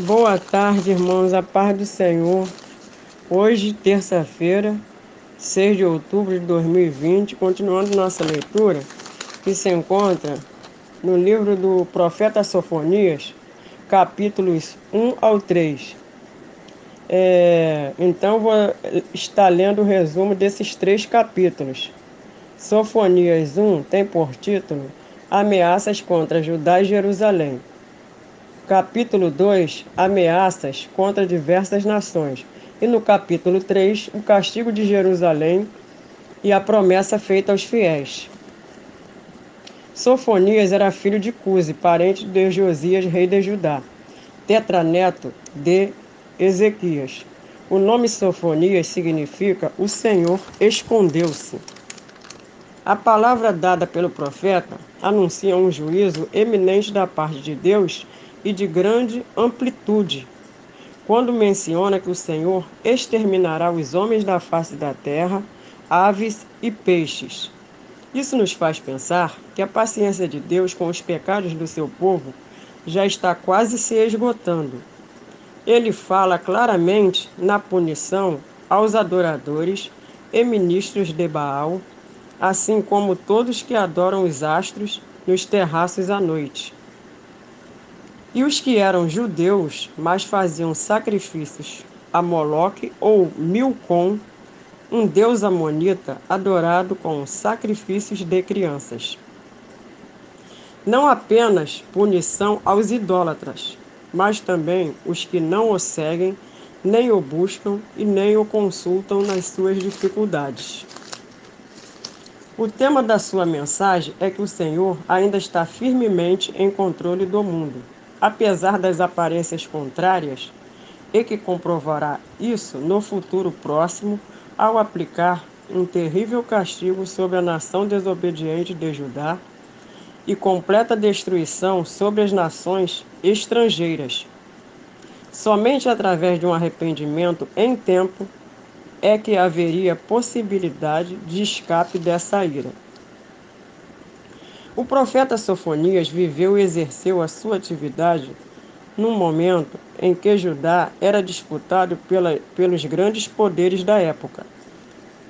Boa tarde, irmãos, a paz do Senhor. Hoje, terça-feira, 6 de outubro de 2020, continuando nossa leitura, que se encontra no livro do profeta Sofonias, capítulos 1 ao 3. É, então, vou estar lendo o resumo desses três capítulos. Sofonias 1 tem por título Ameaças contra Judá e Jerusalém. Capítulo 2, ameaças contra diversas nações. E no capítulo 3, o castigo de Jerusalém e a promessa feita aos fiéis. Sofonias era filho de Cuse, parente de Josias, rei de Judá, tetraneto de Ezequias. O nome Sofonias significa o Senhor escondeu-se. A palavra dada pelo profeta anuncia um juízo eminente da parte de Deus e de grande amplitude, quando menciona que o Senhor exterminará os homens da face da terra, aves e peixes. Isso nos faz pensar que a paciência de Deus com os pecados do seu povo já está quase se esgotando. Ele fala claramente na punição aos adoradores e ministros de Baal, assim como todos que adoram os astros nos terraços à noite. E os que eram judeus, mas faziam sacrifícios a Moloque ou Milcom, um deus amonita adorado com sacrifícios de crianças. Não apenas punição aos idólatras, mas também os que não o seguem, nem o buscam e nem o consultam nas suas dificuldades. O tema da sua mensagem é que o Senhor ainda está firmemente em controle do mundo apesar das aparências contrárias, e que comprovará isso no futuro próximo ao aplicar um terrível castigo sobre a nação desobediente de Judá e completa destruição sobre as nações estrangeiras. Somente através de um arrependimento em tempo é que haveria possibilidade de escape dessa ira. O profeta Sofonias viveu e exerceu a sua atividade num momento em que Judá era disputado pela, pelos grandes poderes da época.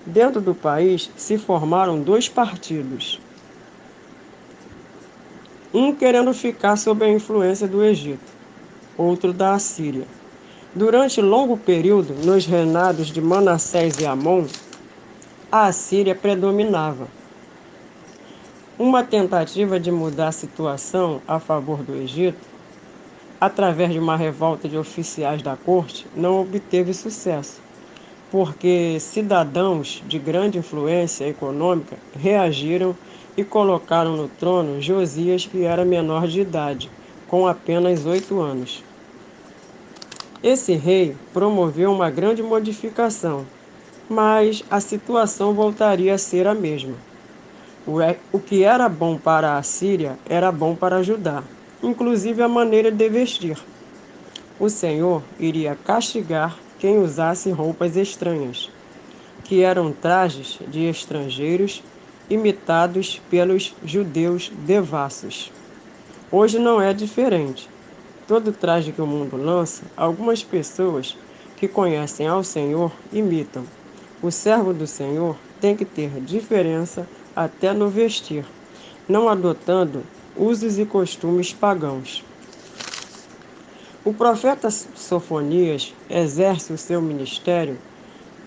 Dentro do país se formaram dois partidos. Um querendo ficar sob a influência do Egito, outro da Assíria. Durante longo período, nos reinados de Manassés e Amon, a Assíria predominava. Uma tentativa de mudar a situação a favor do Egito, através de uma revolta de oficiais da corte, não obteve sucesso, porque cidadãos de grande influência econômica reagiram e colocaram no trono Josias, que era menor de idade, com apenas oito anos. Esse rei promoveu uma grande modificação, mas a situação voltaria a ser a mesma. O que era bom para a Síria era bom para Judá, inclusive a maneira de vestir. O Senhor iria castigar quem usasse roupas estranhas, que eram trajes de estrangeiros imitados pelos judeus devassos. Hoje não é diferente. Todo traje que o mundo lança, algumas pessoas que conhecem ao Senhor imitam. O servo do Senhor tem que ter diferença até no vestir, não adotando usos e costumes pagãos. O profeta Sofonias exerce o seu ministério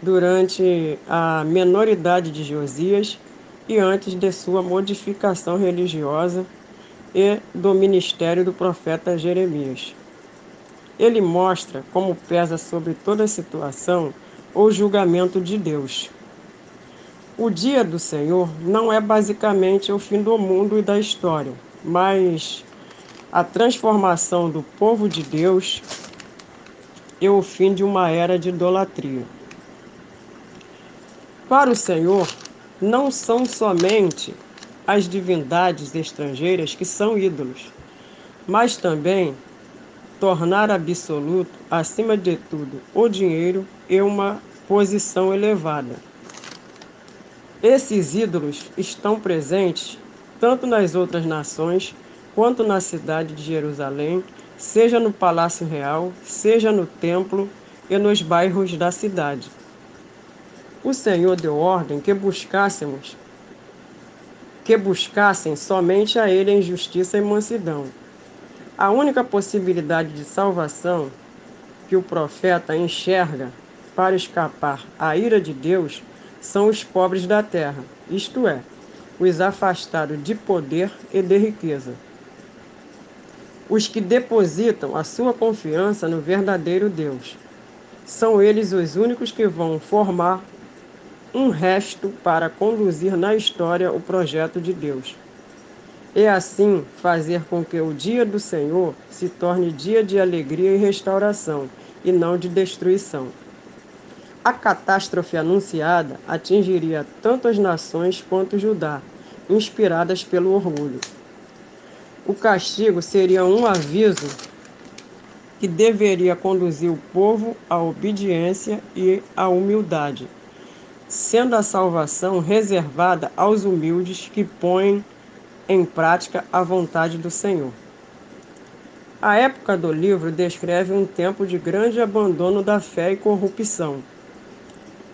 durante a menoridade de Josias e antes de sua modificação religiosa e do ministério do profeta Jeremias. Ele mostra como pesa sobre toda situação o julgamento de Deus. O dia do Senhor não é basicamente o fim do mundo e da história, mas a transformação do povo de Deus e o fim de uma era de idolatria. Para o Senhor, não são somente as divindades estrangeiras que são ídolos, mas também tornar absoluto, acima de tudo, o dinheiro e uma posição elevada. Esses ídolos estão presentes tanto nas outras nações quanto na cidade de Jerusalém, seja no palácio real, seja no templo e nos bairros da cidade. O Senhor deu ordem que buscássemos que buscassem somente a ele em justiça e mansidão. A única possibilidade de salvação que o profeta enxerga para escapar à ira de Deus são os pobres da terra, isto é, os afastados de poder e de riqueza. Os que depositam a sua confiança no verdadeiro Deus. São eles os únicos que vão formar um resto para conduzir na história o projeto de Deus. E assim fazer com que o dia do Senhor se torne dia de alegria e restauração, e não de destruição. A catástrofe anunciada atingiria tanto as nações quanto Judá, inspiradas pelo orgulho. O castigo seria um aviso que deveria conduzir o povo à obediência e à humildade sendo a salvação reservada aos humildes que põem em prática a vontade do Senhor. A época do livro descreve um tempo de grande abandono da fé e corrupção.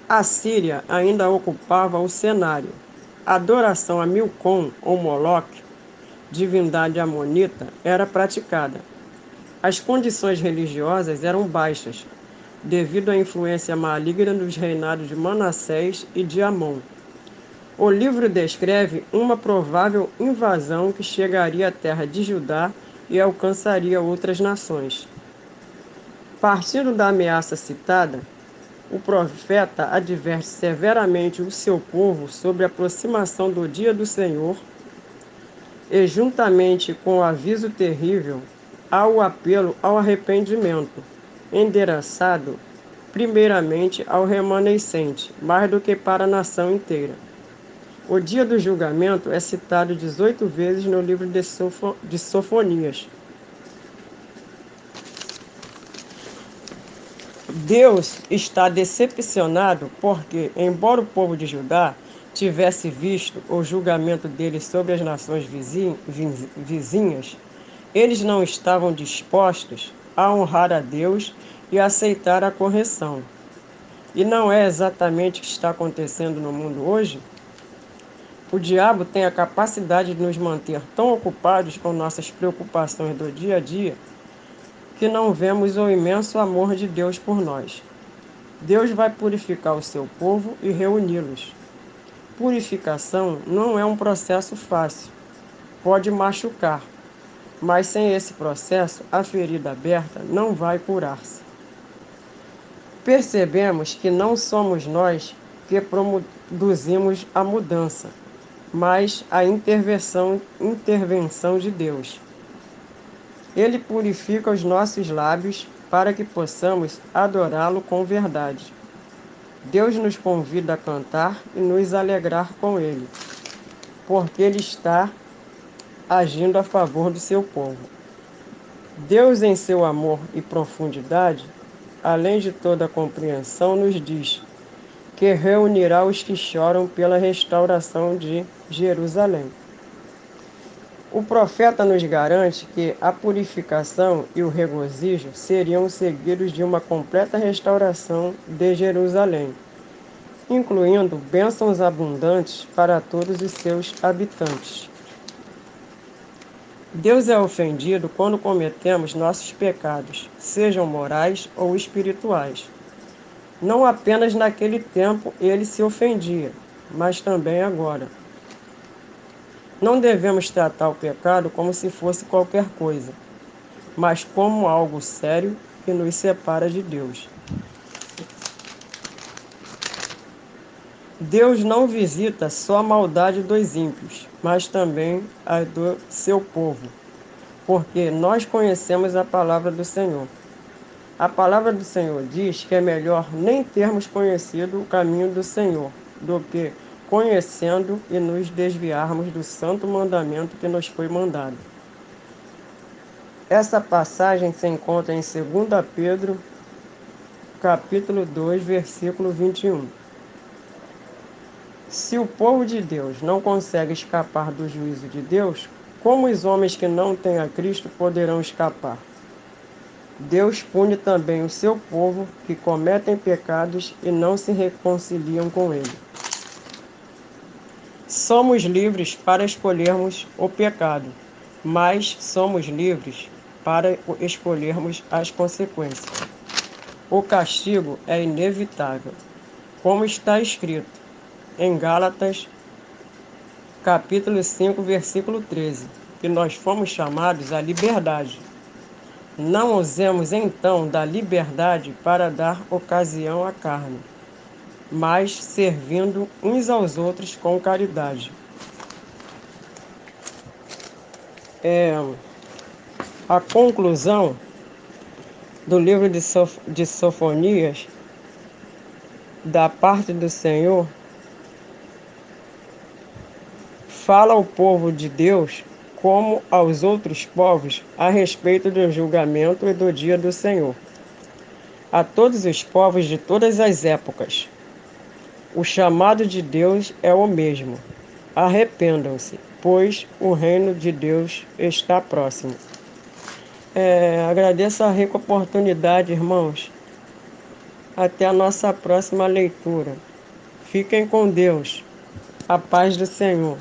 A Síria ainda ocupava o cenário. A adoração a Milcom ou Moloque, divindade amonita, era praticada. As condições religiosas eram baixas, devido à influência maligna dos reinados de Manassés e de Amon. O livro descreve uma provável invasão que chegaria à terra de Judá e alcançaria outras nações. Partindo da ameaça citada, o profeta adverte severamente o seu povo sobre a aproximação do dia do Senhor e, juntamente com o aviso terrível, há o apelo ao arrependimento endereçado primeiramente ao remanescente, mais do que para a nação inteira. O dia do julgamento é citado 18 vezes no livro de, de Sofonias. Deus está decepcionado porque, embora o povo de Judá tivesse visto o julgamento dele sobre as nações vizinhas, eles não estavam dispostos a honrar a Deus e aceitar a correção. E não é exatamente o que está acontecendo no mundo hoje? O diabo tem a capacidade de nos manter tão ocupados com nossas preocupações do dia a dia que não vemos o imenso amor de Deus por nós. Deus vai purificar o seu povo e reuni-los. Purificação não é um processo fácil. Pode machucar, mas sem esse processo, a ferida aberta não vai curar-se. Percebemos que não somos nós que produzimos a mudança, mas a intervenção, intervenção de Deus. Ele purifica os nossos lábios para que possamos adorá-lo com verdade. Deus nos convida a cantar e nos alegrar com Ele, porque Ele está agindo a favor do seu povo. Deus, em seu amor e profundidade, além de toda compreensão, nos diz que reunirá os que choram pela restauração de Jerusalém. O profeta nos garante que a purificação e o regozijo seriam seguidos de uma completa restauração de Jerusalém, incluindo bênçãos abundantes para todos os seus habitantes. Deus é ofendido quando cometemos nossos pecados, sejam morais ou espirituais. Não apenas naquele tempo ele se ofendia, mas também agora. Não devemos tratar o pecado como se fosse qualquer coisa, mas como algo sério que nos separa de Deus. Deus não visita só a maldade dos ímpios, mas também a do seu povo, porque nós conhecemos a palavra do Senhor. A palavra do Senhor diz que é melhor nem termos conhecido o caminho do Senhor do que conhecendo e nos desviarmos do santo mandamento que nos foi mandado. Essa passagem se encontra em 2 Pedro, capítulo 2, versículo 21. Se o povo de Deus não consegue escapar do juízo de Deus, como os homens que não têm a Cristo poderão escapar? Deus pune também o seu povo que cometem pecados e não se reconciliam com ele. Somos livres para escolhermos o pecado, mas somos livres para escolhermos as consequências. O castigo é inevitável, como está escrito em Gálatas, capítulo 5, versículo 13, que nós fomos chamados à liberdade. Não usemos então da liberdade para dar ocasião à carne, mas servindo uns aos outros com caridade. É, a conclusão do livro de, Sof de Sofonias, da parte do Senhor, fala ao povo de Deus como aos outros povos a respeito do julgamento e do dia do Senhor. A todos os povos de todas as épocas, o chamado de Deus é o mesmo. Arrependam-se, pois o reino de Deus está próximo. É, agradeço a rica oportunidade, irmãos. Até a nossa próxima leitura. Fiquem com Deus. A paz do Senhor.